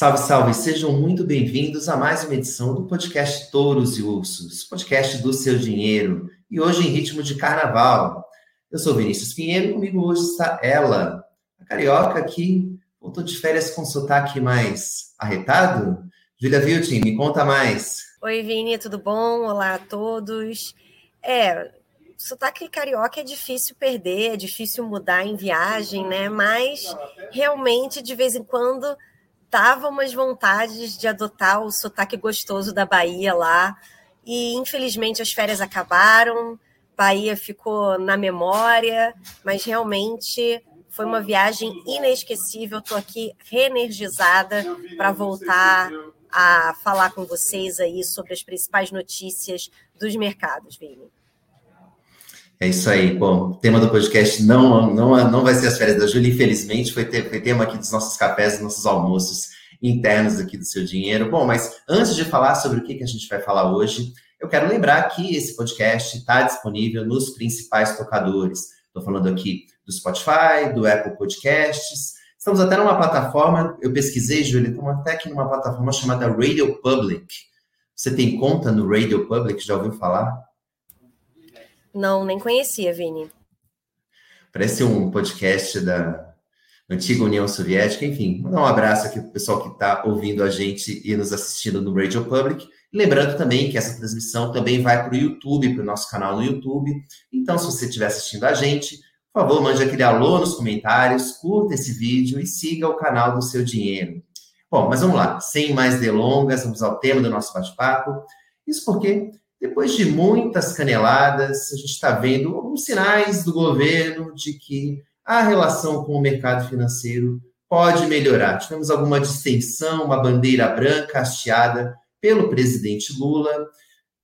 Salve, salve! Sejam muito bem-vindos a mais uma edição do podcast Touros e Ursos, podcast do seu dinheiro, e hoje em ritmo de carnaval. Eu sou Vinícius Pinheiro comigo hoje está ela, a carioca que voltou de férias com sotaque mais arretado. Julia Viltin, me conta mais. Oi, Vini, tudo bom? Olá a todos. É, sotaque carioca é difícil perder, é difícil mudar em viagem, né? Mas realmente, de vez em quando, tava umas vontades de adotar o sotaque gostoso da Bahia lá. E infelizmente as férias acabaram, Bahia ficou na memória, mas realmente foi uma viagem inesquecível. Estou aqui reenergizada para voltar a falar com vocês aí sobre as principais notícias dos mercados, Vini. É isso aí. Bom, o tema do podcast não, não, não vai ser as férias da Júlia, infelizmente, foi, ter, foi tema aqui dos nossos cafés, dos nossos almoços internos aqui do seu dinheiro. Bom, mas antes de falar sobre o que, que a gente vai falar hoje, eu quero lembrar que esse podcast está disponível nos principais tocadores. Estou falando aqui do Spotify, do Apple Podcasts. Estamos até numa plataforma, eu pesquisei, Júlia, estamos até aqui numa plataforma chamada Radio Public. Você tem conta no Radio Public? Já ouviu falar? Não, nem conhecia, Vini. Parece um podcast da antiga União Soviética. Enfim, mandar um abraço aqui para o pessoal que está ouvindo a gente e nos assistindo no Radio Public. Lembrando também que essa transmissão também vai para o YouTube, para o nosso canal no YouTube. Então, se você estiver assistindo a gente, por favor, mande aquele alô nos comentários, curta esse vídeo e siga o canal do seu dinheiro. Bom, mas vamos lá, sem mais delongas, vamos ao tema do nosso bate-papo. Isso porque depois de muitas caneladas, a gente está vendo alguns sinais do governo de que a relação com o mercado financeiro pode melhorar. Tivemos alguma distensão, uma bandeira branca hasteada pelo presidente Lula.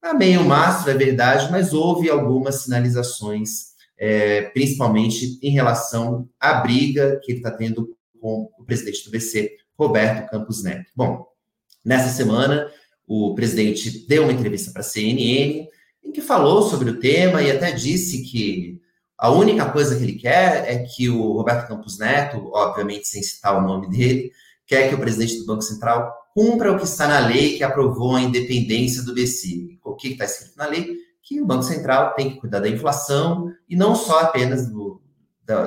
A meio mastro, é verdade, mas houve algumas sinalizações, é, principalmente em relação à briga que ele está tendo com o presidente do BC, Roberto Campos Neto. Bom, nessa semana o presidente deu uma entrevista para a CNN em que falou sobre o tema e até disse que a única coisa que ele quer é que o Roberto Campos Neto, obviamente sem citar o nome dele, quer que o presidente do Banco Central cumpra o que está na lei que aprovou a independência do BC. O que está escrito na lei? Que o Banco Central tem que cuidar da inflação e não só apenas do,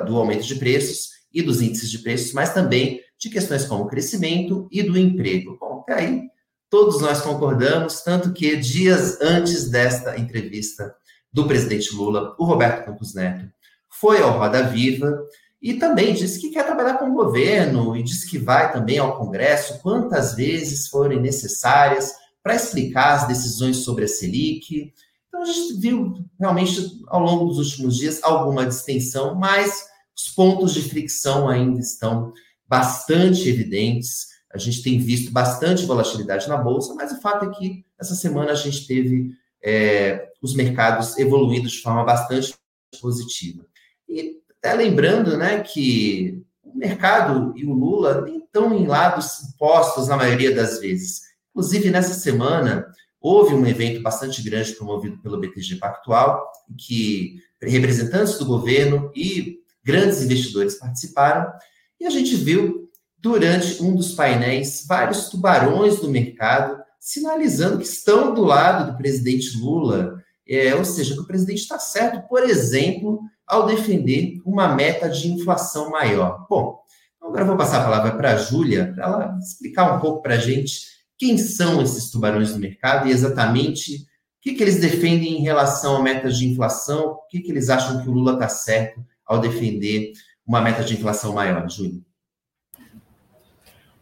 do aumento de preços e dos índices de preços, mas também de questões como o crescimento e do emprego. Bom, até aí Todos nós concordamos, tanto que dias antes desta entrevista do presidente Lula, o Roberto Campos Neto foi ao Roda Viva e também disse que quer trabalhar com o governo e disse que vai também ao Congresso quantas vezes forem necessárias para explicar as decisões sobre a Selic. Então a gente viu realmente ao longo dos últimos dias alguma distensão, mas os pontos de fricção ainda estão bastante evidentes. A gente tem visto bastante volatilidade na bolsa, mas o fato é que essa semana a gente teve é, os mercados evoluindo de forma bastante positiva. E até lembrando né, que o mercado e o Lula nem estão em lados postos na maioria das vezes. Inclusive, nessa semana, houve um evento bastante grande promovido pelo BTG Pactual, que representantes do governo e grandes investidores participaram, e a gente viu durante um dos painéis, vários tubarões do mercado sinalizando que estão do lado do presidente Lula, é, ou seja, que o presidente está certo, por exemplo, ao defender uma meta de inflação maior. Bom, agora eu vou passar a palavra para a Júlia, para ela explicar um pouco para a gente quem são esses tubarões do mercado e exatamente o que, que eles defendem em relação a metas de inflação, o que, que eles acham que o Lula está certo ao defender uma meta de inflação maior, Júlia.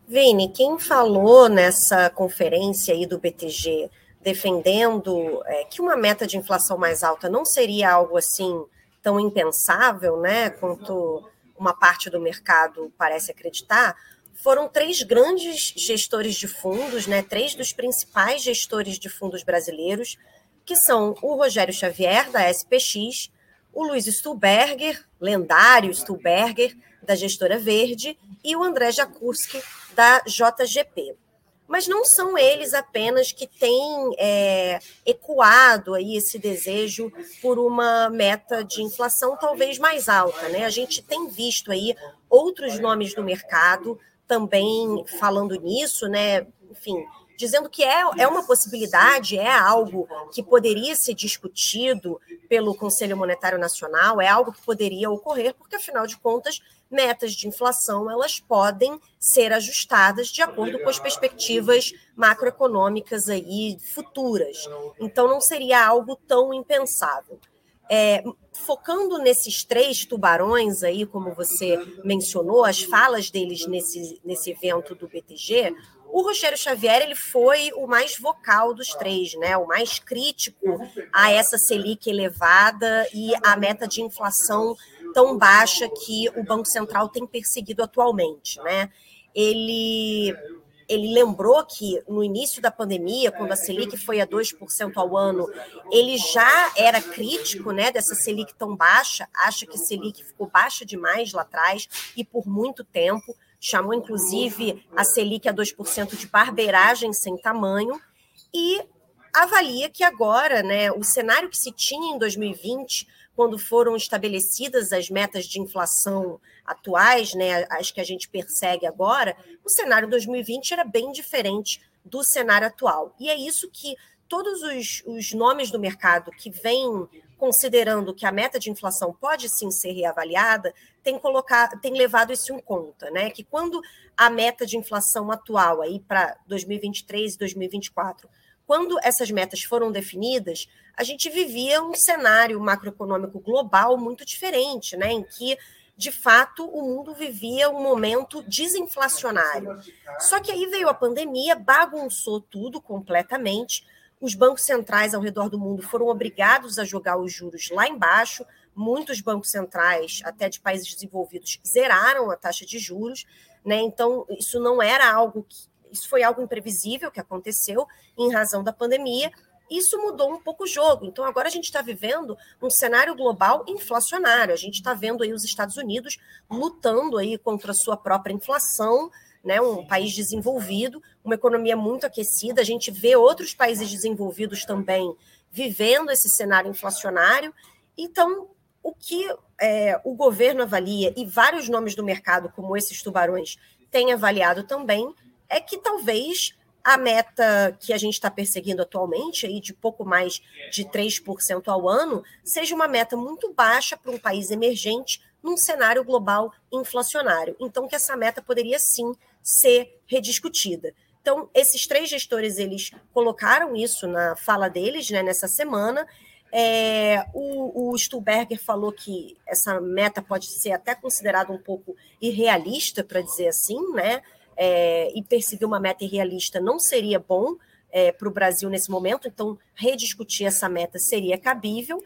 Vini, quem falou nessa conferência aí do BTG defendendo é, que uma meta de inflação mais alta não seria algo assim tão impensável, né, quanto uma parte do mercado parece acreditar, foram três grandes gestores de fundos, né, três dos principais gestores de fundos brasileiros, que são o Rogério Xavier, da SPX, o Luiz Stuberger, lendário Stuberger, da gestora Verde, e o André Jakurski, da JGP. Mas não são eles apenas que têm é, ecoado aí esse desejo por uma meta de inflação talvez mais alta. Né? A gente tem visto aí outros nomes do mercado também falando nisso, né? Enfim, dizendo que é, é uma possibilidade, é algo que poderia ser discutido pelo Conselho Monetário Nacional, é algo que poderia ocorrer, porque, afinal de contas, metas de inflação elas podem ser ajustadas de acordo com as perspectivas macroeconômicas aí futuras. Então, não seria algo tão impensável. É, focando nesses três tubarões aí, como você mencionou, as falas deles nesse, nesse evento do BTG, o Rogério Xavier ele foi o mais vocal dos três, né? O mais crítico a essa Selic elevada e a meta de inflação tão baixa que o Banco Central tem perseguido atualmente, né? Ele ele lembrou que no início da pandemia, quando a Selic foi a 2% ao ano, ele já era crítico né, dessa Selic tão baixa, acha que Selic ficou baixa demais lá atrás e por muito tempo chamou inclusive a Selic a 2% de barbeiragem sem tamanho, e avalia que agora, né, o cenário que se tinha em 2020, quando foram estabelecidas as metas de inflação atuais, né, as que a gente persegue agora, o cenário 2020 era bem diferente do cenário atual. E é isso que todos os, os nomes do mercado que vêm considerando que a meta de inflação pode sim ser reavaliada, tem, colocado, tem levado isso em conta, né? Que quando a meta de inflação atual aí para 2023 e 2024, quando essas metas foram definidas, a gente vivia um cenário macroeconômico global muito diferente, né? Em que de fato, o mundo vivia um momento desinflacionário. Só que aí veio a pandemia, bagunçou tudo completamente os bancos centrais ao redor do mundo foram obrigados a jogar os juros lá embaixo. Muitos bancos centrais, até de países desenvolvidos, zeraram a taxa de juros. Né? Então, isso não era algo que. Isso foi algo imprevisível que aconteceu em razão da pandemia. Isso mudou um pouco o jogo. Então, agora a gente está vivendo um cenário global inflacionário. A gente está vendo aí os Estados Unidos lutando aí contra a sua própria inflação, né, um país desenvolvido, uma economia muito aquecida. A gente vê outros países desenvolvidos também vivendo esse cenário inflacionário. Então, o que é, o governo avalia e vários nomes do mercado, como esses tubarões, têm avaliado também, é que talvez a meta que a gente está perseguindo atualmente, aí de pouco mais de 3% ao ano, seja uma meta muito baixa para um país emergente num cenário global inflacionário. Então, que essa meta poderia sim ser rediscutida. Então, esses três gestores, eles colocaram isso na fala deles, né, nessa semana. É, o, o Stuhlberger falou que essa meta pode ser até considerada um pouco irrealista, para dizer assim, né? É, e perseguir uma meta irrealista não seria bom é, para o Brasil nesse momento, então rediscutir essa meta seria cabível.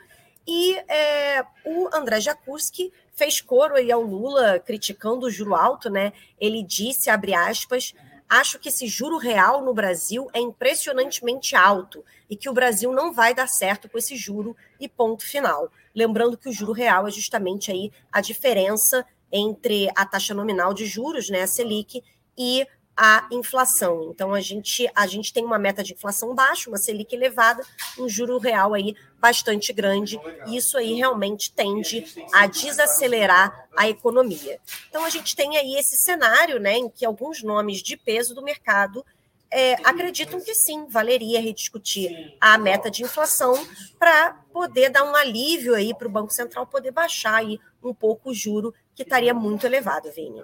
E é, o André Jakurski fez coro aí ao Lula criticando o juro alto, né? Ele disse, abre aspas, acho que esse juro real no Brasil é impressionantemente alto e que o Brasil não vai dar certo com esse juro e ponto final. Lembrando que o juro real é justamente aí a diferença entre a taxa nominal de juros, né, a Selic, e a inflação. Então a gente a gente tem uma meta de inflação baixa, uma Selic elevada, um juro real aí bastante grande, e isso aí realmente tende a desacelerar a economia. Então a gente tem aí esse cenário, né, em que alguns nomes de peso do mercado é, acreditam que sim, valeria rediscutir a meta de inflação para poder dar um alívio aí para o Banco Central poder baixar aí um pouco o juro que estaria muito elevado, Vini.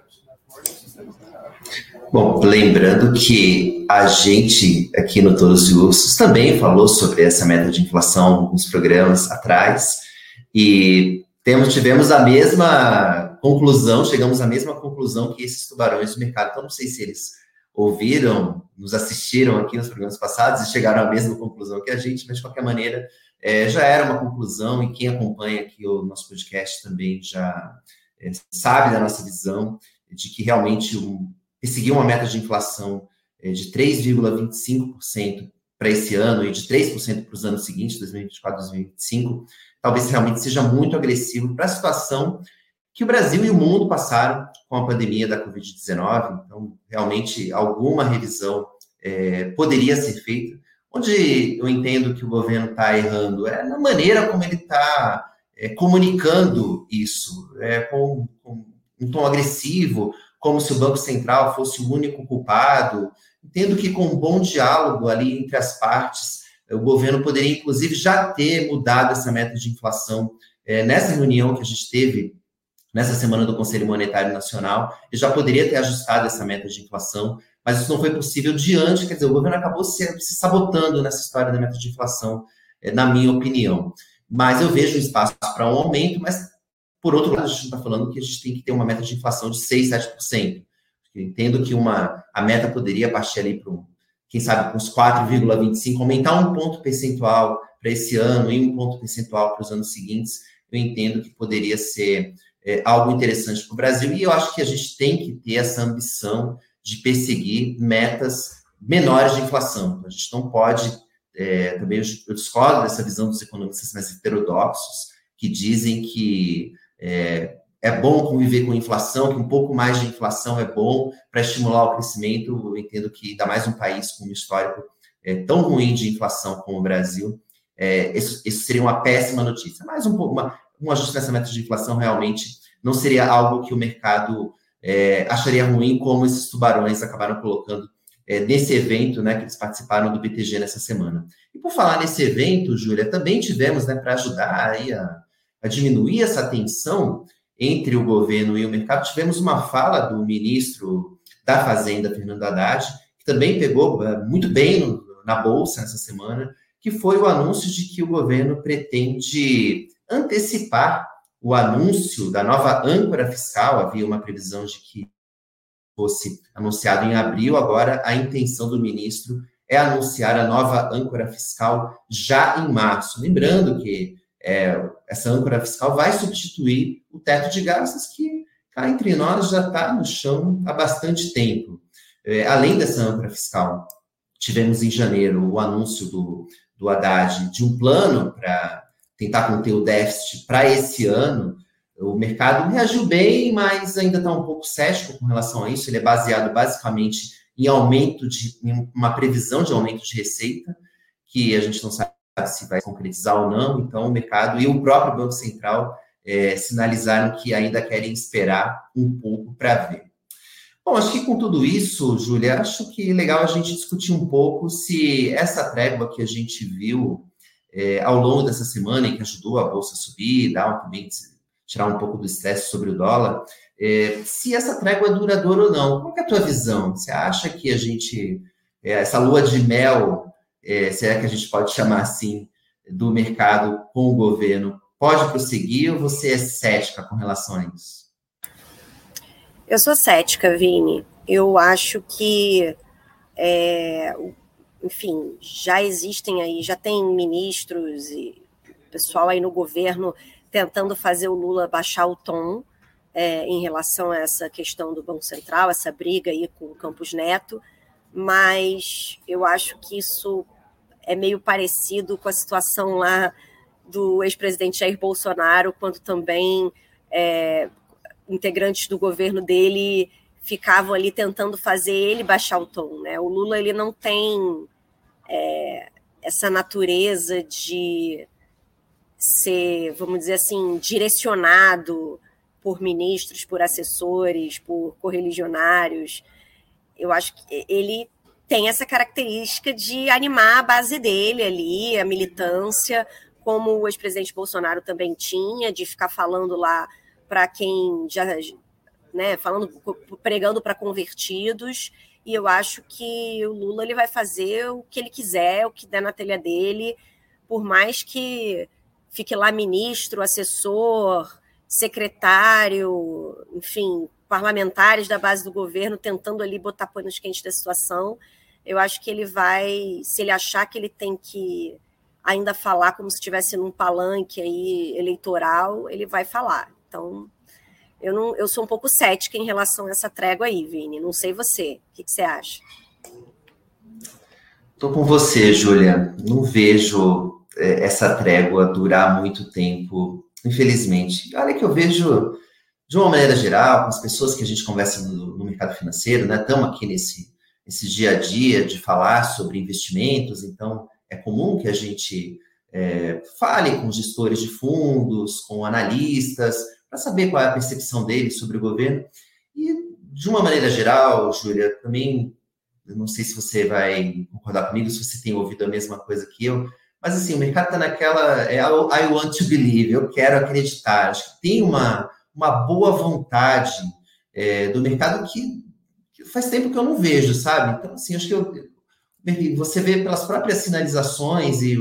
Bom, lembrando que a gente aqui no Todos os Ursos também falou sobre essa meta de inflação alguns programas atrás e temos, tivemos a mesma conclusão, chegamos à mesma conclusão que esses tubarões do mercado. Então, não sei se eles ouviram, nos assistiram aqui nos programas passados e chegaram à mesma conclusão que a gente, mas de qualquer maneira é, já era uma conclusão e quem acompanha aqui o nosso podcast também já é, sabe da nossa visão de que realmente um, perseguir uma meta de inflação é, de 3,25% para esse ano e de 3% para os anos seguintes, 2024 2025, talvez realmente seja muito agressivo para a situação que o Brasil e o mundo passaram com a pandemia da Covid-19. Então, realmente, alguma revisão é, poderia ser feita. Onde eu entendo que o governo está errando é na maneira como ele está é, comunicando isso, é, com um tom agressivo, como se o Banco Central fosse o único culpado. Entendo que com um bom diálogo ali entre as partes, o governo poderia, inclusive, já ter mudado essa meta de inflação. É, nessa reunião que a gente teve nessa semana do Conselho Monetário Nacional, ele já poderia ter ajustado essa meta de inflação, mas isso não foi possível diante, quer dizer, o governo acabou se, se sabotando nessa história da meta de inflação, é, na minha opinião. Mas eu vejo espaço para um aumento, mas por outro lado, a gente está falando que a gente tem que ter uma meta de inflação de 6, 7%. Eu entendo que uma, a meta poderia partir ali para, quem sabe, com uns 4,25%, aumentar um ponto percentual para esse ano e um ponto percentual para os anos seguintes. Eu entendo que poderia ser é, algo interessante para o Brasil e eu acho que a gente tem que ter essa ambição de perseguir metas menores de inflação. A gente não pode, é, também eu discordo dessa visão dos economistas mais heterodoxos, que dizem que é, é bom conviver com inflação, que um pouco mais de inflação é bom para estimular o crescimento. Eu entendo que, ainda mais um país com um histórico é, tão ruim de inflação como o Brasil, é, isso, isso, seria uma péssima notícia. Mas um uma, um ajustamento de inflação realmente não seria algo que o mercado é, acharia ruim, como esses tubarões acabaram colocando é, nesse evento, né, que eles participaram do BTG nessa semana. E por falar nesse evento, Júlia, também tivemos, né, para ajudar aí a a diminuir essa tensão entre o governo e o mercado, tivemos uma fala do ministro da Fazenda, Fernando Haddad, que também pegou eh, muito bem na Bolsa nessa semana, que foi o anúncio de que o governo pretende antecipar o anúncio da nova âncora fiscal. Havia uma previsão de que fosse anunciado em abril, agora a intenção do ministro é anunciar a nova âncora fiscal já em março. Lembrando que é, essa âncora fiscal vai substituir o teto de gastos que, cá entre nós, já está no chão há bastante tempo. É, além dessa âncora fiscal, tivemos em janeiro o anúncio do, do Haddad de um plano para tentar conter o déficit para esse ano. O mercado reagiu bem, mas ainda está um pouco cético com relação a isso. Ele é baseado basicamente em aumento de em uma previsão de aumento de receita, que a gente não sabe se vai concretizar ou não. Então, o mercado e o próprio Banco Central é, sinalizaram que ainda querem esperar um pouco para ver. Bom, acho que com tudo isso, Júlia, acho que legal a gente discutir um pouco se essa trégua que a gente viu é, ao longo dessa semana, e que ajudou a Bolsa a subir, dar também tirar um pouco do estresse sobre o dólar, é, se essa trégua é duradoura ou não. Qual é a tua visão? Você acha que a gente, é, essa lua de mel é, que a gente pode chamar assim, do mercado com o governo, pode prosseguir ou você é cética com relação a isso? Eu sou cética, Vini. Eu acho que, é, enfim, já existem aí, já tem ministros e pessoal aí no governo tentando fazer o Lula baixar o tom é, em relação a essa questão do Banco Central, essa briga aí com o Campos Neto, mas eu acho que isso é meio parecido com a situação lá do ex-presidente Jair Bolsonaro, quando também é, integrantes do governo dele ficavam ali tentando fazer ele baixar o tom. Né? O Lula ele não tem é, essa natureza de ser, vamos dizer assim, direcionado por ministros, por assessores, por correligionários. Eu acho que ele tem essa característica de animar a base dele ali, a militância, como o ex-presidente Bolsonaro também tinha, de ficar falando lá para quem já, né, falando, pregando para convertidos. E eu acho que o Lula ele vai fazer o que ele quiser, o que der na telha dele, por mais que fique lá ministro, assessor, secretário, enfim, parlamentares da base do governo tentando ali botar panos quentes da situação eu acho que ele vai, se ele achar que ele tem que ainda falar como se estivesse num palanque aí eleitoral, ele vai falar. Então, eu não, eu sou um pouco cética em relação a essa trégua aí, Vini. Não sei você, o que, que você acha? Estou com você, Júlia. Não vejo é, essa trégua durar muito tempo, infelizmente. Olha que eu vejo, de uma maneira geral, com as pessoas que a gente conversa no, no mercado financeiro, né? Estamos aqui nesse esse dia a dia de falar sobre investimentos, então é comum que a gente é, fale com gestores de fundos, com analistas, para saber qual é a percepção deles sobre o governo. E de uma maneira geral, Júlia, também, não sei se você vai concordar comigo, se você tem ouvido a mesma coisa que eu, mas assim, o mercado está naquela, é, I want to believe, eu quero acreditar. Acho que tem uma, uma boa vontade é, do mercado que, faz tempo que eu não vejo, sabe? Então, assim, acho que eu, você vê pelas próprias sinalizações e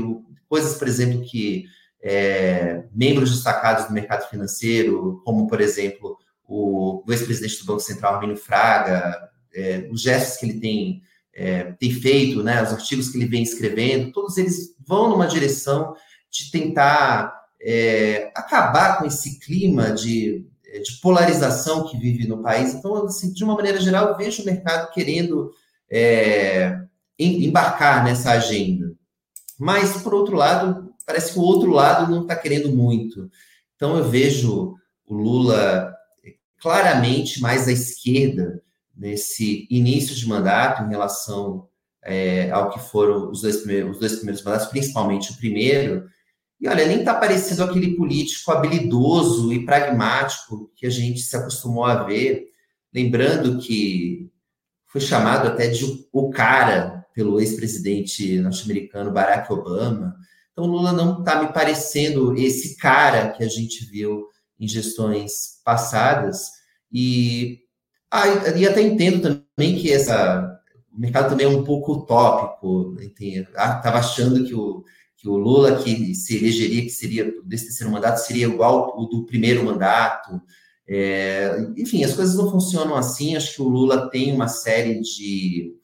coisas, por exemplo, que é, membros destacados do mercado financeiro, como, por exemplo, o, o ex-presidente do Banco Central, Arminio Fraga, é, os gestos que ele tem, é, tem feito, né, os artigos que ele vem escrevendo, todos eles vão numa direção de tentar é, acabar com esse clima de, de, polarização que vive no país. Então, assim, de uma maneira geral, eu vejo o mercado querendo é, embarcar nessa agenda. Mas, por outro lado, parece que o outro lado não está querendo muito. Então, eu vejo o Lula claramente mais à esquerda nesse início de mandato em relação é, ao que foram os dois, primeiros, os dois primeiros mandatos, principalmente o primeiro. E olha, nem está parecendo aquele político habilidoso e pragmático que a gente se acostumou a ver. Lembrando que foi chamado até de o cara pelo ex-presidente norte-americano Barack Obama. Então, Lula não está me parecendo esse cara que a gente viu em gestões passadas. E, ah, e até entendo também que essa, o mercado também é um pouco utópico. Estava ah, achando que o, que o Lula que se elegeria, que seria desse terceiro mandato, seria igual o do primeiro mandato. É, enfim, as coisas não funcionam assim. Acho que o Lula tem uma série de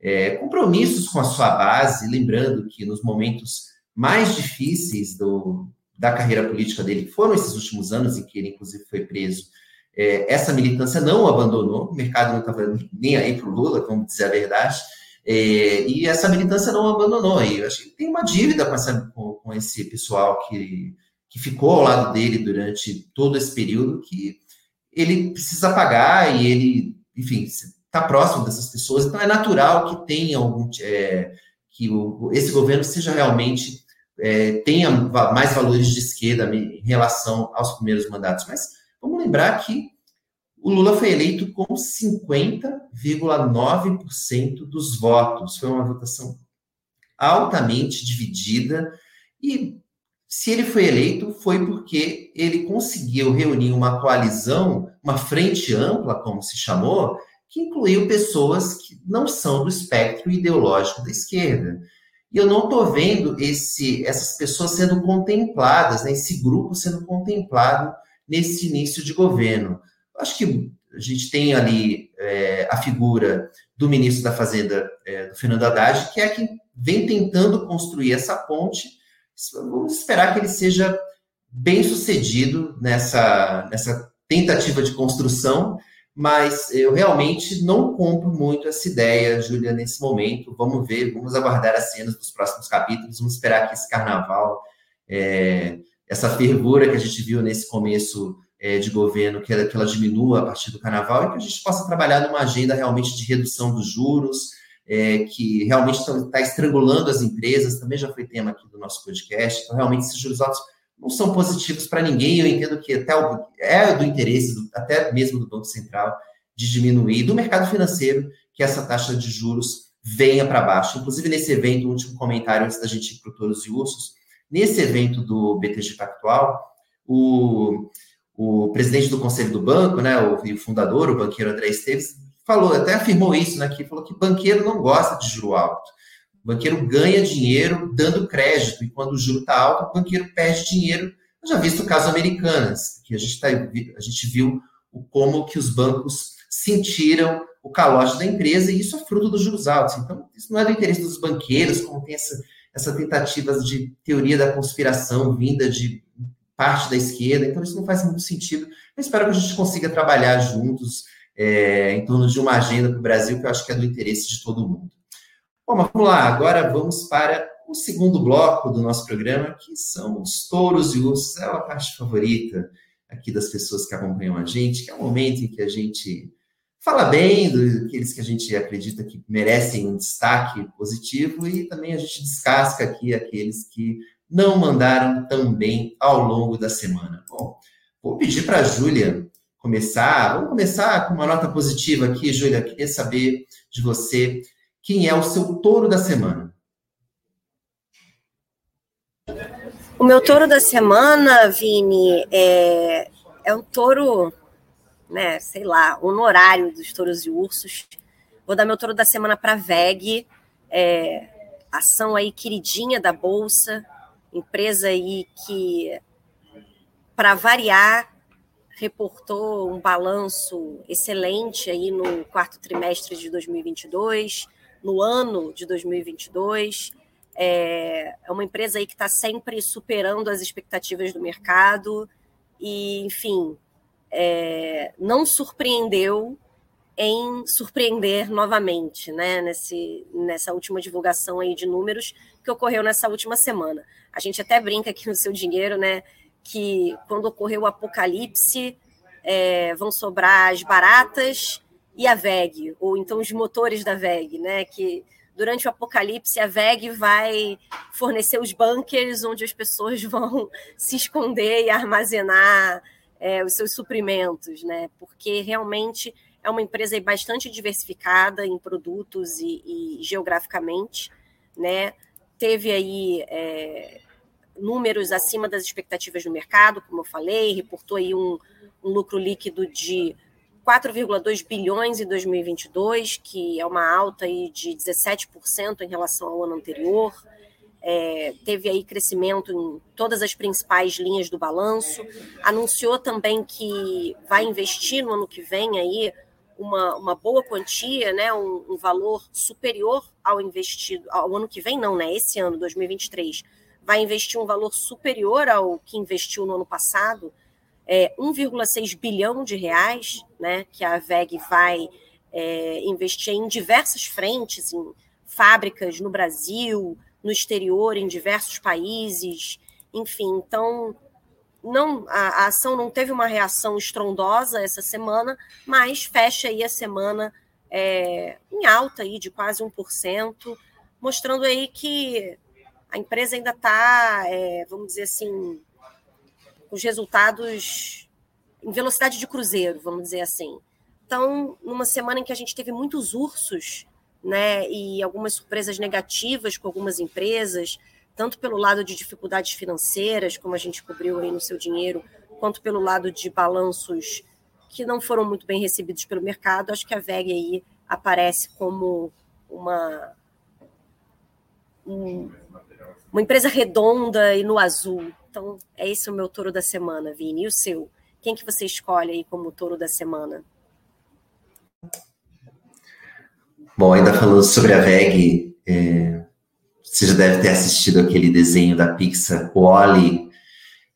é, compromissos com a sua base, lembrando que nos momentos mais difíceis do, da carreira política dele, que foram esses últimos anos em que ele, inclusive, foi preso, é, essa militância não o abandonou, o mercado não estava nem aí para o Lula, vamos dizer a verdade, é, e essa militância não abandonou. E eu acho que tem uma dívida com, essa, com, com, esse pessoal que, que ficou ao lado dele durante todo esse período, que ele precisa pagar e ele, enfim, está próximo dessas pessoas, então é natural que tenha algum. É, que o, esse governo seja realmente. É, tenha mais valores de esquerda em relação aos primeiros mandatos. Mas vamos lembrar que o Lula foi eleito com 50,9% dos votos. Foi uma votação altamente dividida e se ele foi eleito, foi porque ele conseguiu reunir uma coalizão, uma frente ampla, como se chamou, que incluiu pessoas que não são do espectro ideológico da esquerda. E eu não estou vendo esse, essas pessoas sendo contempladas, né, esse grupo sendo contemplado nesse início de governo. Acho que a gente tem ali é, a figura do ministro da Fazenda, é, do Fernando Haddad, que é quem vem tentando construir essa ponte. Vamos esperar que ele seja bem sucedido nessa, nessa tentativa de construção mas eu realmente não compro muito essa ideia, Júlia, nesse momento. Vamos ver, vamos aguardar as cenas dos próximos capítulos, vamos esperar que esse carnaval, é, essa fervura que a gente viu nesse começo é, de governo, que ela, que ela, diminua a partir do carnaval e que a gente possa trabalhar numa agenda realmente de redução dos juros, é, que realmente está estrangulando as empresas, também já foi tema aqui do nosso podcast. Então, realmente, esses juros altos não são positivos para ninguém. Eu entendo que até o, é do interesse, do, até mesmo do Banco Central, de diminuir, do mercado financeiro, que essa taxa de juros venha para baixo. Inclusive, nesse evento, um último comentário antes da gente ir para o Touros e Ursos, nesse evento do BTG Pactual, o, o presidente do conselho do banco, né, o, o fundador, o banqueiro André Esteves, falou, até afirmou isso né, falou que banqueiro não gosta de juro alto. O banqueiro ganha dinheiro dando crédito, e quando o juro está alto, o banqueiro perde dinheiro. Eu já visto o caso Americanas, que a gente, tá, a gente viu como que os bancos sentiram o calote da empresa, e isso é fruto dos juros altos. Então, isso não é do interesse dos banqueiros, como tem essa, essa tentativa de teoria da conspiração vinda de parte da esquerda, então isso não faz muito sentido. Eu espero que a gente consiga trabalhar juntos é, em torno de uma agenda para o Brasil que eu acho que é do interesse de todo mundo. Bom, mas vamos lá, agora vamos para o segundo bloco do nosso programa, que são os touros e ursos. É a parte favorita aqui das pessoas que acompanham a gente, que é o momento em que a gente fala bem daqueles que a gente acredita que merecem um destaque positivo e também a gente descasca aqui aqueles que não mandaram tão bem ao longo da semana. Bom, vou pedir para a Júlia começar, vamos começar com uma nota positiva aqui, Júlia. Queria saber de você quem é o seu touro da semana. O meu touro da semana, Vini, é, é um touro, né, sei lá, honorário dos touros e ursos. Vou dar meu touro da semana para a VEG, é, ação aí queridinha da Bolsa, empresa aí que, para variar, reportou um balanço excelente aí no quarto trimestre de 2022, no ano de 2022. É, é uma empresa aí que está sempre superando as expectativas do mercado e, enfim, é, não surpreendeu em surpreender novamente, né, nesse, nessa última divulgação aí de números que ocorreu nessa última semana. A gente até brinca aqui no seu dinheiro, né, que quando ocorreu o apocalipse, é, vão sobrar as baratas e a VEG, ou então os motores da VEG, né? Que durante o apocalipse a VEG vai fornecer os bunkers onde as pessoas vão se esconder e armazenar é, os seus suprimentos, né? Porque realmente é uma empresa bastante diversificada em produtos e, e geograficamente, né? Teve aí é, números acima das expectativas do mercado, como eu falei, reportou aí um, um lucro líquido de 4,2 bilhões em 2022, que é uma alta aí de 17% em relação ao ano anterior. É, teve aí crescimento em todas as principais linhas do balanço. Anunciou também que vai investir no ano que vem aí uma, uma boa quantia, né, um, um valor superior ao investido ao ano que vem, não, né? Esse ano, 2023, vai investir um valor superior ao que investiu no ano passado, é, 1,6 bilhão de reais, né, que a VEG vai é, investir em diversas frentes, em fábricas no Brasil, no exterior, em diversos países, enfim, então não a, a, ação não teve uma reação estrondosa essa semana, mas fecha aí a semana é, em alta aí de quase 1%, mostrando aí que a empresa ainda está, é, vamos dizer assim, os resultados em velocidade de cruzeiro, vamos dizer assim. Então, numa semana em que a gente teve muitos ursos, né, e algumas surpresas negativas com algumas empresas, tanto pelo lado de dificuldades financeiras, como a gente cobriu aí no seu dinheiro, quanto pelo lado de balanços que não foram muito bem recebidos pelo mercado, acho que a VEG aí aparece como uma um, uma empresa redonda e no azul. Então, é esse o meu touro da semana, Vini. E o seu? Quem que você escolhe aí como touro da semana? Bom, ainda falando sobre a VEG, é, você já deve ter assistido aquele desenho da Pixar, o Oli,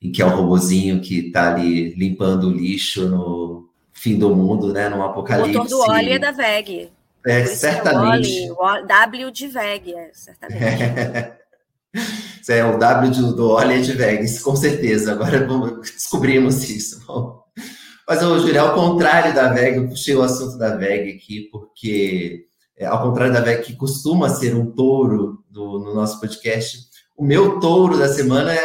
em que é o robozinho que está ali limpando o lixo no fim do mundo, né? Num apocalipse. O motor do Oli é da VEG. É, certamente. É o, Oli, o W de VEG, é, certamente. é o W do, do Olha de Vegas, com certeza. Agora vamos, descobrimos isso. Bom, mas, ô, Júlia, ao contrário da VEG, eu puxei o assunto da VEG aqui, porque, é, ao contrário da VEG, que costuma ser um touro do, no nosso podcast, o meu touro da semana é,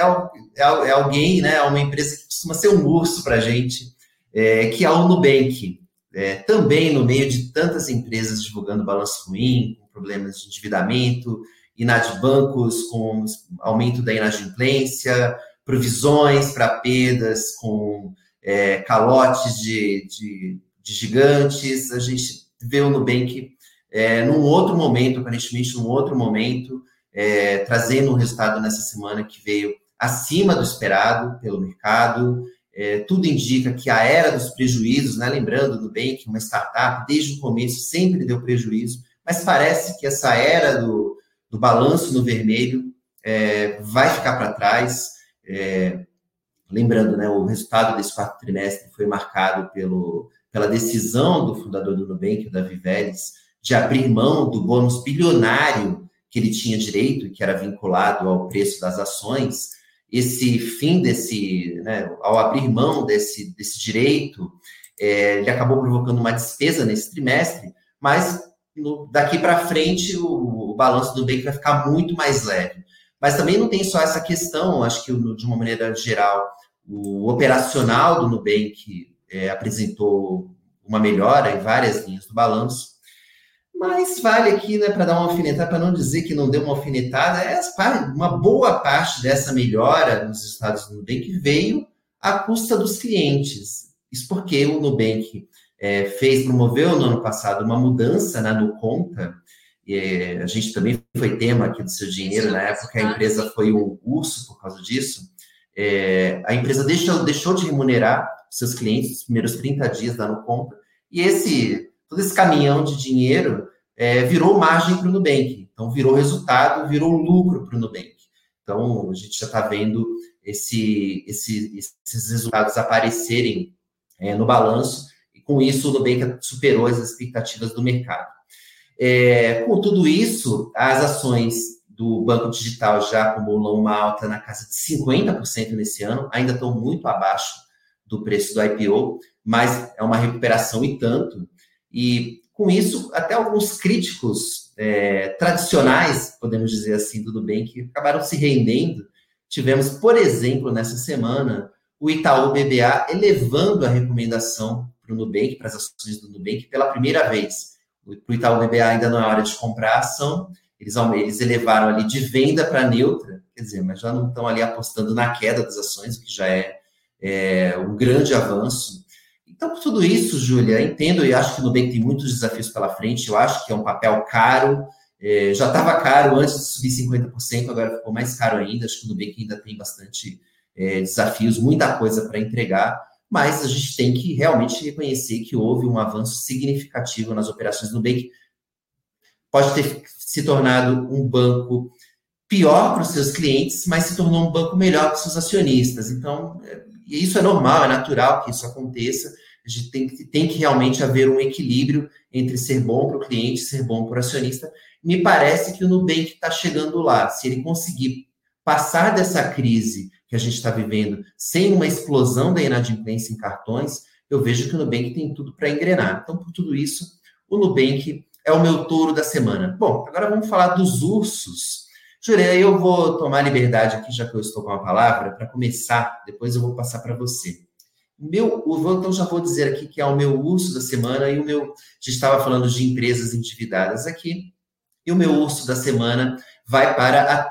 é, é alguém, né, é uma empresa que costuma ser um urso para a gente, é, que é o Nubank. É, também no meio de tantas empresas divulgando balanço ruim, com problemas de endividamento, inadbancos com aumento da inadimplência, provisões para perdas com é, calotes de, de, de, gigantes. A gente vê o Nubank é, num outro momento, aparentemente num outro momento, é, trazendo um resultado nessa semana que veio acima do esperado pelo mercado. É, tudo indica que a era dos prejuízos, né? lembrando do Nubank, uma startup, desde o começo sempre deu prejuízo, mas parece que essa era do, do balanço no vermelho é, vai ficar para trás. É, lembrando, né, o resultado desse quarto trimestre foi marcado pelo, pela decisão do fundador do Nubank, o Davi Vélez, de abrir mão do bônus bilionário que ele tinha direito, que era vinculado ao preço das ações. Esse fim desse, né, ao abrir mão desse, desse direito, é, ele acabou provocando uma despesa nesse trimestre, mas no, daqui para frente o, o, balanço do Nubank vai ficar muito mais leve. Mas também não tem só essa questão, acho que de uma maneira geral, o operacional do Nubank é, apresentou uma melhora em várias linhas do balanço, mas vale aqui, né, para dar uma alfinetada, para não dizer que não deu uma alfinetada, é uma boa parte dessa melhora nos estados do Nubank veio à custa dos clientes. Isso porque o Nubank é, fez, promoveu no ano passado uma mudança né, no conta, e, a gente também foi tema aqui do seu dinheiro, na época a empresa foi o urso por causa disso, é, a empresa deixou, deixou de remunerar seus clientes nos primeiros 30 dias da no conta, e esse todo esse caminhão de dinheiro é, virou margem para o Nubank. Então, virou resultado, virou lucro para o Nubank. Então, a gente já está vendo esse, esse, esses resultados aparecerem é, no balanço, e com isso o Nubank superou as expectativas do mercado. É, com tudo isso, as ações do Banco Digital já acumulam uma alta na casa de 50% nesse ano, ainda estão muito abaixo do preço do IPO, mas é uma recuperação e tanto. E com isso, até alguns críticos é, tradicionais, podemos dizer assim, do Nubank, acabaram se rendendo. Tivemos, por exemplo, nessa semana, o Itaú BBA elevando a recomendação para o Nubank, para as ações do Nubank, pela primeira vez. O Itaú BBA ainda não é hora de comprar a ação, eles, eles elevaram ali de venda para neutra, quer dizer, mas já não estão ali apostando na queda das ações, o que já é, é um grande avanço então, por tudo isso, Júlia, entendo e acho que o Nubank tem muitos desafios pela frente. Eu acho que é um papel caro. É, já estava caro antes de subir 50%, agora ficou mais caro ainda. Acho que o Nubank ainda tem bastante é, desafios, muita coisa para entregar. Mas a gente tem que realmente reconhecer que houve um avanço significativo nas operações do Nubank. Pode ter se tornado um banco pior para os seus clientes, mas se tornou um banco melhor para os seus acionistas. Então, é, isso é normal, é natural que isso aconteça a gente tem que, tem que realmente haver um equilíbrio entre ser bom para o cliente ser bom para o acionista. Me parece que o Nubank está chegando lá. Se ele conseguir passar dessa crise que a gente está vivendo sem uma explosão da inadimplência em cartões, eu vejo que o Nubank tem tudo para engrenar. Então, por tudo isso, o Nubank é o meu touro da semana. Bom, agora vamos falar dos ursos. Jurei, eu vou tomar liberdade aqui, já que eu estou com a palavra, para começar, depois eu vou passar para você. Meu, então já vou dizer aqui que é o meu urso da semana e o meu. A gente estava falando de empresas endividadas aqui. E o meu urso da semana vai para a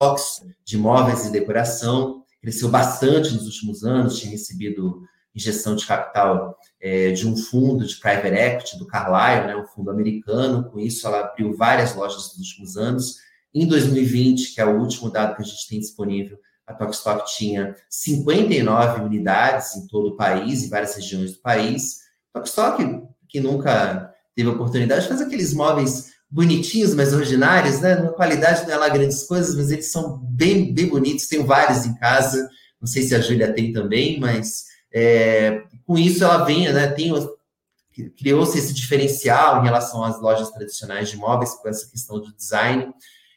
Tox de móveis e decoração. Cresceu bastante nos últimos anos, tinha recebido injeção de capital é, de um fundo de private equity, do Carlyle, né, um fundo americano. Com isso, ela abriu várias lojas nos últimos anos. Em 2020, que é o último dado que a gente tem disponível, a Tokstok tinha 59 unidades em todo o país, em várias regiões do país. Tokstok, que nunca teve oportunidade, faz aqueles móveis bonitinhos, mas ordinários, né? Uma qualidade não é lá grandes coisas, mas eles são bem, bem bonitos. Tenho vários em casa. Não sei se a Júlia tem também, mas é, com isso ela vem, né? Tem criou-se esse diferencial em relação às lojas tradicionais de imóveis com essa questão do design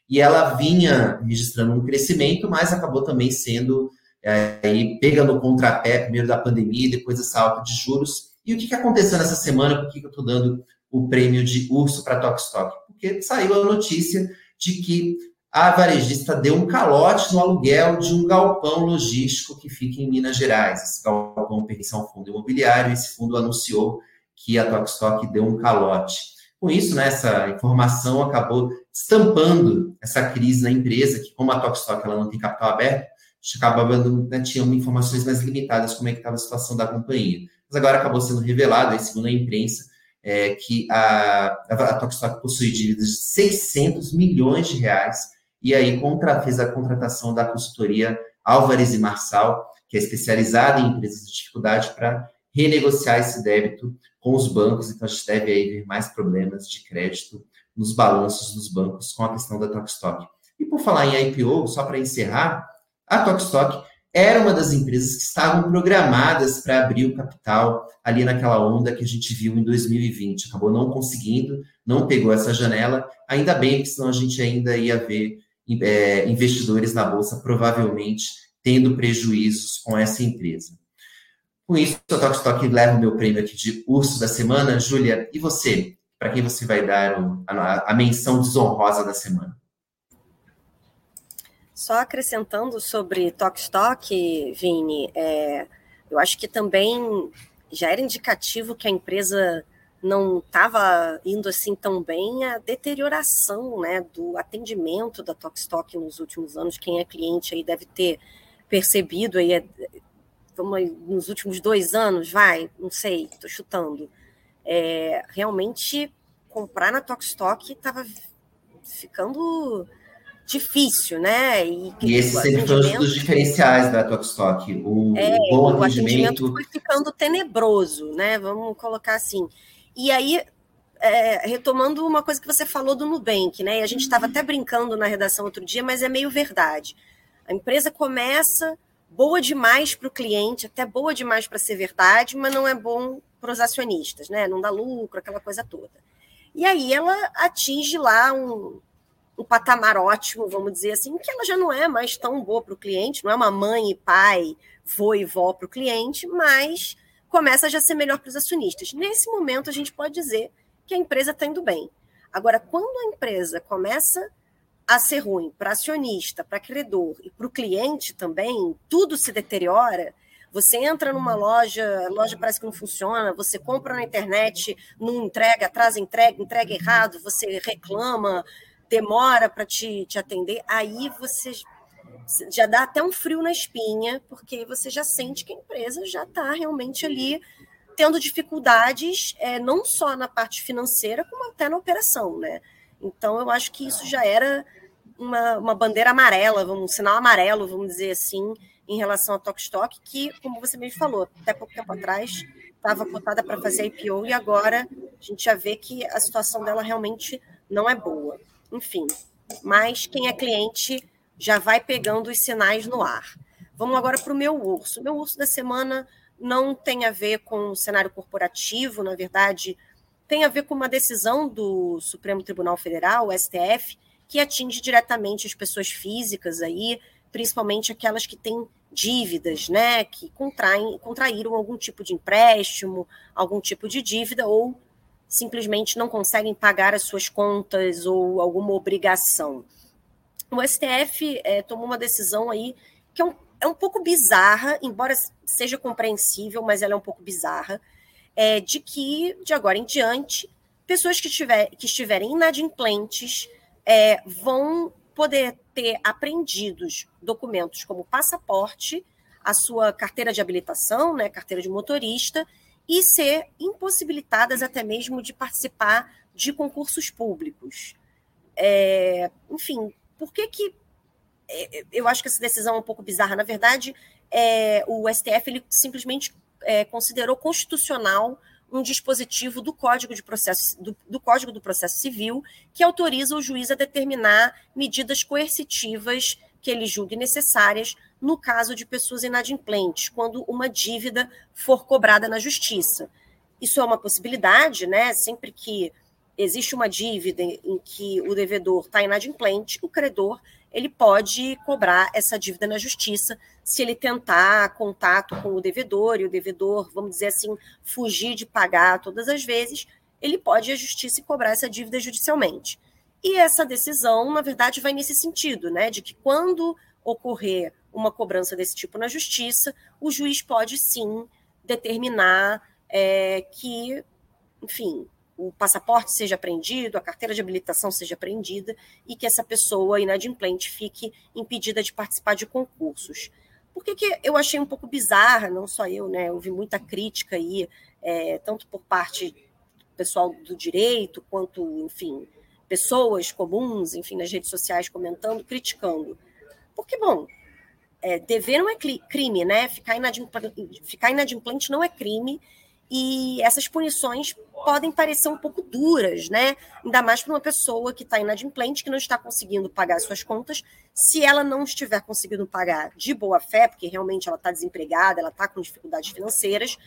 e ela vinha registrando um crescimento, mas acabou também sendo é, aí, pega no contrapé, primeiro da pandemia depois dessa alta de juros. E o que, que aconteceu nessa semana? Por que, que eu estou dando o prêmio de urso para Tokstok? Porque saiu a notícia de que a varejista deu um calote no aluguel de um galpão logístico que fica em Minas Gerais. Esse galpão pertence a um fundo imobiliário, e esse fundo anunciou que a Tokstok deu um calote. Com isso, né, essa informação acabou estampando essa crise na empresa, que como a Tokstok ela não tem capital aberto, acabava né, tinha informações mais limitadas como é que estava a situação da companhia. Mas agora acabou sendo revelado, aí, segundo a imprensa, é, que a, a Tokstok possui dívidas de 600 milhões de reais e aí contra, fez a contratação da consultoria Álvares e Marçal, que é especializada em empresas de dificuldade, para renegociar esse débito com os bancos, então a gente deve aí ver mais problemas de crédito nos balanços dos bancos com a questão da Tokstok. E por falar em IPO, só para encerrar, a Tokstok era uma das empresas que estavam programadas para abrir o capital ali naquela onda que a gente viu em 2020. Acabou não conseguindo, não pegou essa janela, ainda bem, porque senão a gente ainda ia ver é, investidores na Bolsa provavelmente tendo prejuízos com essa empresa. Com isso, o Toque Stock leva o meu prêmio aqui de urso da semana. Júlia, e você? Para quem você vai dar o, a, a menção desonrosa da semana? Só acrescentando sobre Tokstok, Vini, é, eu acho que também já era indicativo que a empresa não estava indo assim tão bem a deterioração né, do atendimento da Tokstok nos últimos anos. Quem é cliente aí deve ter percebido aí, é, vamos, nos últimos dois anos, vai, não sei, estou chutando. É, realmente comprar na Tokstok estava ficando difícil, né? E, e esse sempre foi um dos diferenciais da Tokstok, o é, bom atendimento. O atendimento foi ficando tenebroso, né? Vamos colocar assim. E aí, é, retomando uma coisa que você falou do Nubank, né? E a gente estava até brincando na redação outro dia, mas é meio verdade. A empresa começa boa demais para o cliente, até boa demais para ser verdade, mas não é bom para os acionistas, né? Não dá lucro, aquela coisa toda. E aí ela atinge lá um, um patamar ótimo, vamos dizer assim, que ela já não é mais tão boa para o cliente, não é uma mãe e pai, vô e vó para o cliente, mas começa a já ser melhor para os acionistas. Nesse momento, a gente pode dizer que a empresa está indo bem. Agora, quando a empresa começa a ser ruim para acionista, para credor e para o cliente também, tudo se deteriora, você entra numa loja, a loja parece que não funciona, você compra na internet, não entrega, atrasa entrega, entrega errado, você reclama, demora para te, te atender, aí você já dá até um frio na espinha, porque você já sente que a empresa já está realmente ali tendo dificuldades, é, não só na parte financeira, como até na operação, né? Então, eu acho que isso já era uma, uma bandeira amarela, um sinal amarelo, vamos dizer assim, em relação a Tokstok, que, como você mesmo falou, até pouco tempo atrás estava cotada para fazer IPO e agora a gente já vê que a situação dela realmente não é boa. Enfim, mas quem é cliente já vai pegando os sinais no ar. Vamos agora para o meu urso. Meu urso da semana não tem a ver com o cenário corporativo, na verdade, tem a ver com uma decisão do Supremo Tribunal Federal, o STF, que atinge diretamente as pessoas físicas aí, principalmente aquelas que têm dívidas, né, que contraem, contraíram algum tipo de empréstimo, algum tipo de dívida ou simplesmente não conseguem pagar as suas contas ou alguma obrigação. O STF é, tomou uma decisão aí que é um, é um pouco bizarra, embora seja compreensível, mas ela é um pouco bizarra, é, de que, de agora em diante, pessoas que, tiver, que estiverem inadimplentes é, vão poder ter apreendidos documentos como passaporte, a sua carteira de habilitação, né, carteira de motorista, e ser impossibilitadas até mesmo de participar de concursos públicos. É, enfim, por que que é, eu acho que essa decisão é um pouco bizarra? Na verdade, é, o STF ele simplesmente é, considerou constitucional um dispositivo do Código de Processo do, do, Código do Processo Civil que autoriza o juiz a determinar medidas coercitivas que ele julgue necessárias no caso de pessoas inadimplentes, quando uma dívida for cobrada na justiça. Isso é uma possibilidade, né? Sempre que existe uma dívida em que o devedor está inadimplente, o credor ele pode cobrar essa dívida na justiça se ele tentar contato com o devedor e o devedor, vamos dizer assim, fugir de pagar todas as vezes, ele pode ir à justiça e cobrar essa dívida judicialmente. E essa decisão, na verdade, vai nesse sentido, né, de que quando ocorrer uma cobrança desse tipo na justiça, o juiz pode sim determinar é, que, enfim, o passaporte seja apreendido, a carteira de habilitação seja apreendida e que essa pessoa inadimplente fique impedida de participar de concursos. Por que, que eu achei um pouco bizarra, não só eu, né? Vi muita crítica aí, é, tanto por parte do pessoal do direito, quanto, enfim, pessoas comuns, enfim, nas redes sociais comentando, criticando. Porque, bom, é, dever não é crime, né? Ficar inadimplente, ficar inadimplente não é crime e essas punições podem parecer um pouco duras, né? Ainda mais para uma pessoa que está inadimplente, que não está conseguindo pagar suas contas. Se ela não estiver conseguindo pagar de boa fé, porque realmente ela está desempregada, ela está com dificuldades financeiras,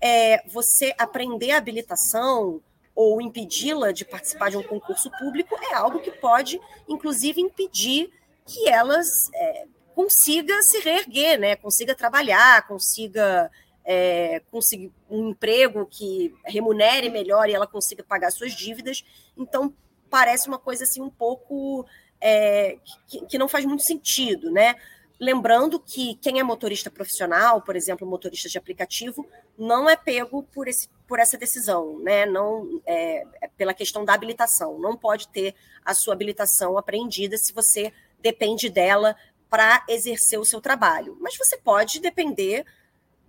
é, você aprender a habilitação ou impedi-la de participar de um concurso público é algo que pode, inclusive, impedir que elas é, consiga se reerguer, né? Consiga trabalhar, consiga é, conseguir um emprego que remunere melhor e ela consiga pagar suas dívidas. Então, parece uma coisa assim um pouco é, que, que não faz muito sentido, né? Lembrando que quem é motorista profissional, por exemplo, motorista de aplicativo, não é pego por, esse, por essa decisão, né? Não é, é pela questão da habilitação. Não pode ter a sua habilitação apreendida se você depende dela para exercer o seu trabalho. Mas você pode depender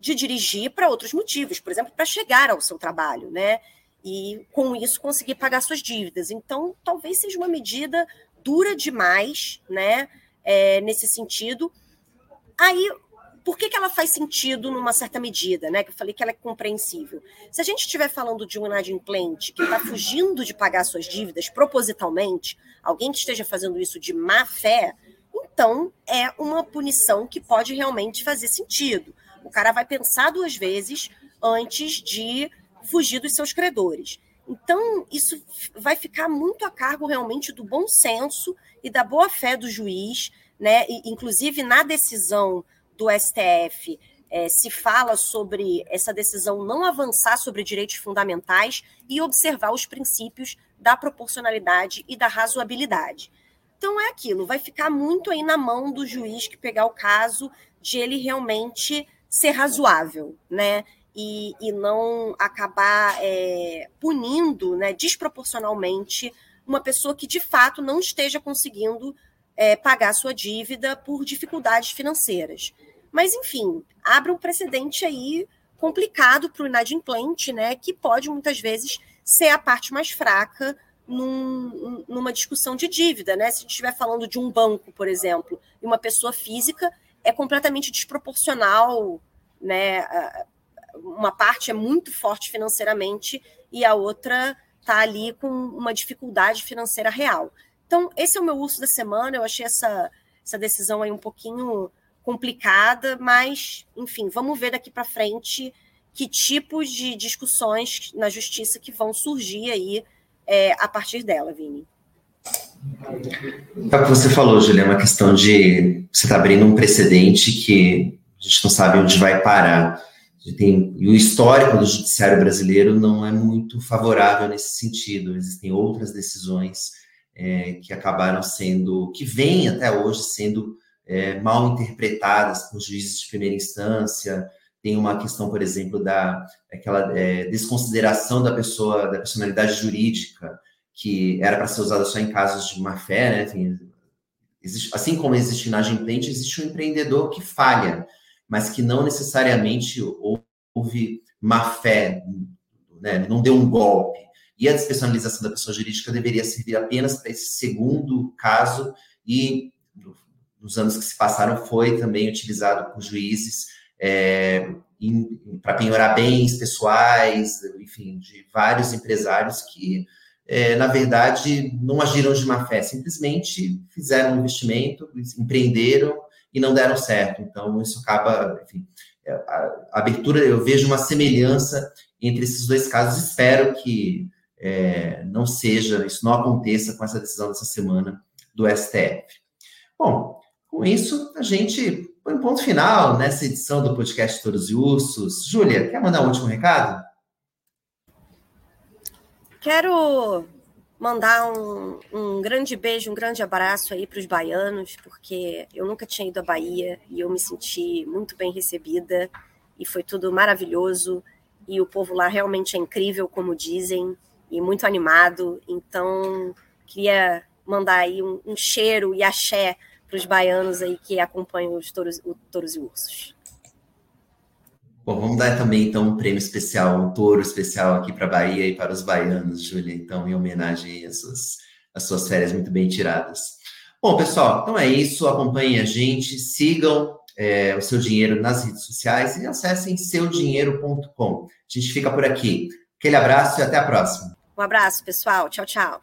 de dirigir para outros motivos, por exemplo, para chegar ao seu trabalho, né? E com isso conseguir pagar suas dívidas. Então, talvez seja uma medida dura demais, né? É, nesse sentido Aí, por que, que ela faz sentido numa certa medida, né? Que eu falei que ela é compreensível. Se a gente estiver falando de um inadimplente que está fugindo de pagar suas dívidas propositalmente, alguém que esteja fazendo isso de má fé, então é uma punição que pode realmente fazer sentido. Cara vai pensar duas vezes antes de fugir dos seus credores. Então, isso vai ficar muito a cargo realmente do bom senso e da boa fé do juiz né? E, inclusive na decisão do STF é, se fala sobre essa decisão não avançar sobre direitos fundamentais e observar os princípios da proporcionalidade e da razoabilidade. Então é aquilo, vai ficar muito aí na mão do juiz que pegar o caso de ele realmente ser razoável, né? E, e não acabar é, punindo né, desproporcionalmente uma pessoa que de fato não esteja conseguindo é, pagar sua dívida por dificuldades financeiras. Mas, enfim, abre um precedente aí complicado para o inadimplente, né, que pode muitas vezes ser a parte mais fraca num, numa discussão de dívida. Né? Se a gente estiver falando de um banco, por exemplo, e uma pessoa física, é completamente desproporcional, né? Uma parte é muito forte financeiramente e a outra está ali com uma dificuldade financeira real. Então, esse é o meu uso da semana. Eu achei essa, essa decisão aí um pouquinho complicada, mas, enfim, vamos ver daqui para frente que tipos de discussões na justiça que vão surgir aí é, a partir dela, Vini. É o que você falou, Julia, é uma questão de você está abrindo um precedente que a gente não sabe onde vai parar. Tem, e o histórico do judiciário brasileiro não é muito favorável nesse sentido. Existem outras decisões é, que acabaram sendo, que vêm até hoje sendo é, mal interpretadas por juízes de primeira instância. Tem uma questão, por exemplo, da aquela é, desconsideração da pessoa, da personalidade jurídica, que era para ser usada só em casos de má fé, né? Tem, existe, assim como existe inadimplente, existe um empreendedor que falha, mas que não necessariamente houve má fé, né? não deu um golpe. E a despersonalização da pessoa jurídica deveria servir apenas para esse segundo caso, e nos anos que se passaram foi também utilizado por juízes é, para penhorar bens pessoais, enfim, de vários empresários que, é, na verdade, não agiram de má fé, simplesmente fizeram um investimento, empreenderam e não deram certo. Então, isso acaba, enfim, é, a, a abertura, eu vejo uma semelhança entre esses dois casos, espero que é, não seja, isso não aconteça com essa decisão dessa semana do STF. Bom, com isso, a gente põe um ponto final nessa edição do podcast Todos e Ursos. Júlia, quer mandar um último recado? Quero mandar um, um, grande beijo, um grande abraço aí para os baianos, porque eu nunca tinha ido à Bahia e eu me senti muito bem recebida e foi tudo maravilhoso. E o povo lá realmente é incrível, como dizem e muito animado. Então, queria mandar aí um, um cheiro e axé para os baianos aí que acompanham os touros, o touros e ursos. Bom, vamos dar também então um prêmio especial, um touro especial aqui para a Bahia e para os baianos, Júlia, então, em homenagem às suas, às suas férias muito bem tiradas. Bom, pessoal, então é isso. Acompanhem a gente, sigam é, o seu dinheiro nas redes sociais e acessem seudinheiro.com. A gente fica por aqui. Aquele abraço e até a próxima. Um abraço, pessoal. Tchau, tchau.